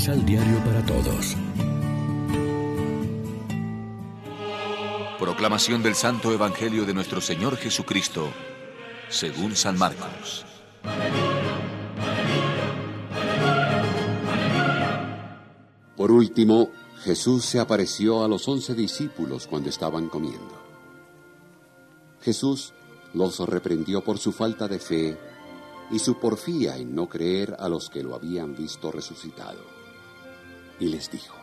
Misal Diario para Todos. Proclamación del Santo Evangelio de nuestro Señor Jesucristo, según San Marcos. Por último, Jesús se apareció a los once discípulos cuando estaban comiendo. Jesús los reprendió por su falta de fe y su porfía en no creer a los que lo habían visto resucitado. Y les dijo,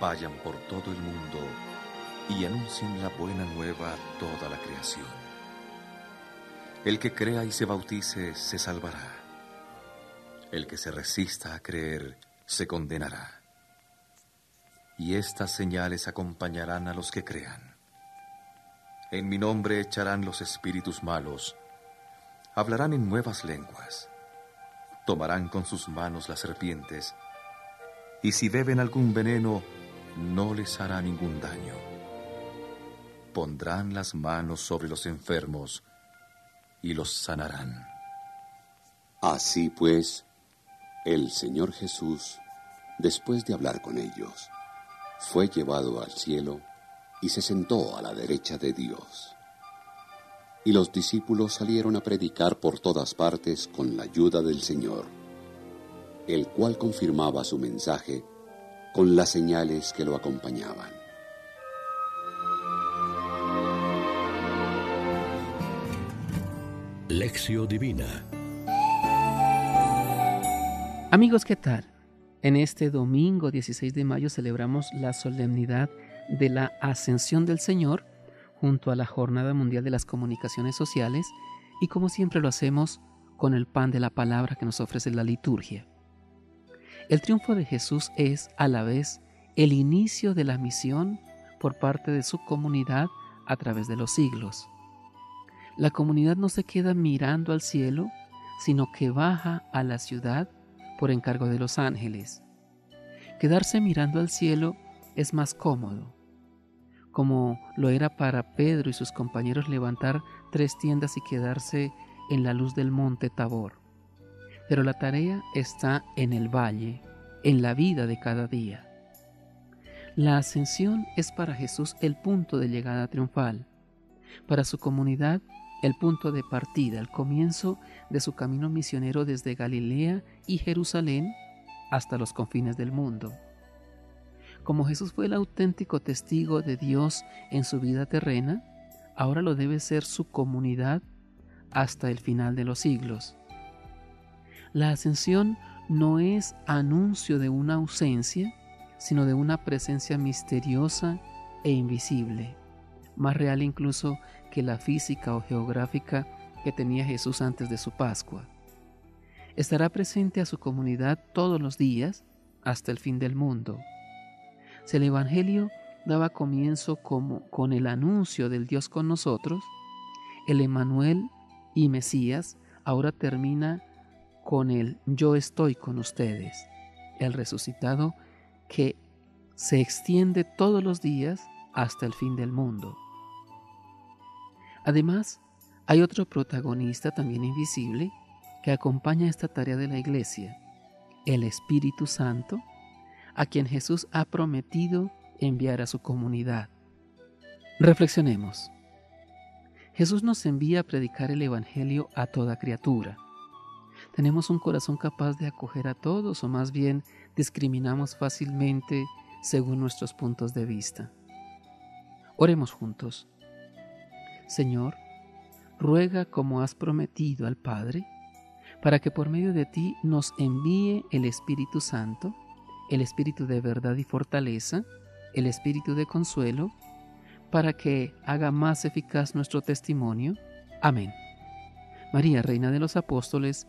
Vayan por todo el mundo y anuncien la buena nueva a toda la creación. El que crea y se bautice se salvará. El que se resista a creer se condenará. Y estas señales acompañarán a los que crean. En mi nombre echarán los espíritus malos hablarán en nuevas lenguas, tomarán con sus manos las serpientes, y si beben algún veneno, no les hará ningún daño. Pondrán las manos sobre los enfermos y los sanarán. Así pues, el Señor Jesús, después de hablar con ellos, fue llevado al cielo y se sentó a la derecha de Dios y los discípulos salieron a predicar por todas partes con la ayuda del Señor, el cual confirmaba su mensaje con las señales que lo acompañaban. Lección Divina Amigos, ¿qué tal? En este domingo 16 de mayo celebramos la solemnidad de la Ascensión del Señor junto a la Jornada Mundial de las Comunicaciones Sociales y como siempre lo hacemos con el pan de la palabra que nos ofrece la liturgia. El triunfo de Jesús es a la vez el inicio de la misión por parte de su comunidad a través de los siglos. La comunidad no se queda mirando al cielo, sino que baja a la ciudad por encargo de los ángeles. Quedarse mirando al cielo es más cómodo, como lo era para Pedro y sus compañeros levantar tres tiendas y quedarse en la luz del monte Tabor. Pero la tarea está en el valle, en la vida de cada día. La ascensión es para Jesús el punto de llegada triunfal, para su comunidad el punto de partida, el comienzo de su camino misionero desde Galilea y Jerusalén hasta los confines del mundo. Como Jesús fue el auténtico testigo de Dios en su vida terrena, ahora lo debe ser su comunidad hasta el final de los siglos. La ascensión no es anuncio de una ausencia, sino de una presencia misteriosa e invisible, más real incluso que la física o geográfica que tenía Jesús antes de su Pascua. Estará presente a su comunidad todos los días hasta el fin del mundo si el Evangelio daba comienzo como con el anuncio del Dios con nosotros, el Emanuel y Mesías ahora termina con el yo estoy con ustedes, el resucitado que se extiende todos los días hasta el fin del mundo. Además, hay otro protagonista también invisible que acompaña esta tarea de la iglesia, el Espíritu Santo, a quien Jesús ha prometido enviar a su comunidad. Reflexionemos. Jesús nos envía a predicar el Evangelio a toda criatura. ¿Tenemos un corazón capaz de acoger a todos o más bien discriminamos fácilmente según nuestros puntos de vista? Oremos juntos. Señor, ruega como has prometido al Padre, para que por medio de ti nos envíe el Espíritu Santo el espíritu de verdad y fortaleza, el espíritu de consuelo, para que haga más eficaz nuestro testimonio. Amén. María, Reina de los Apóstoles,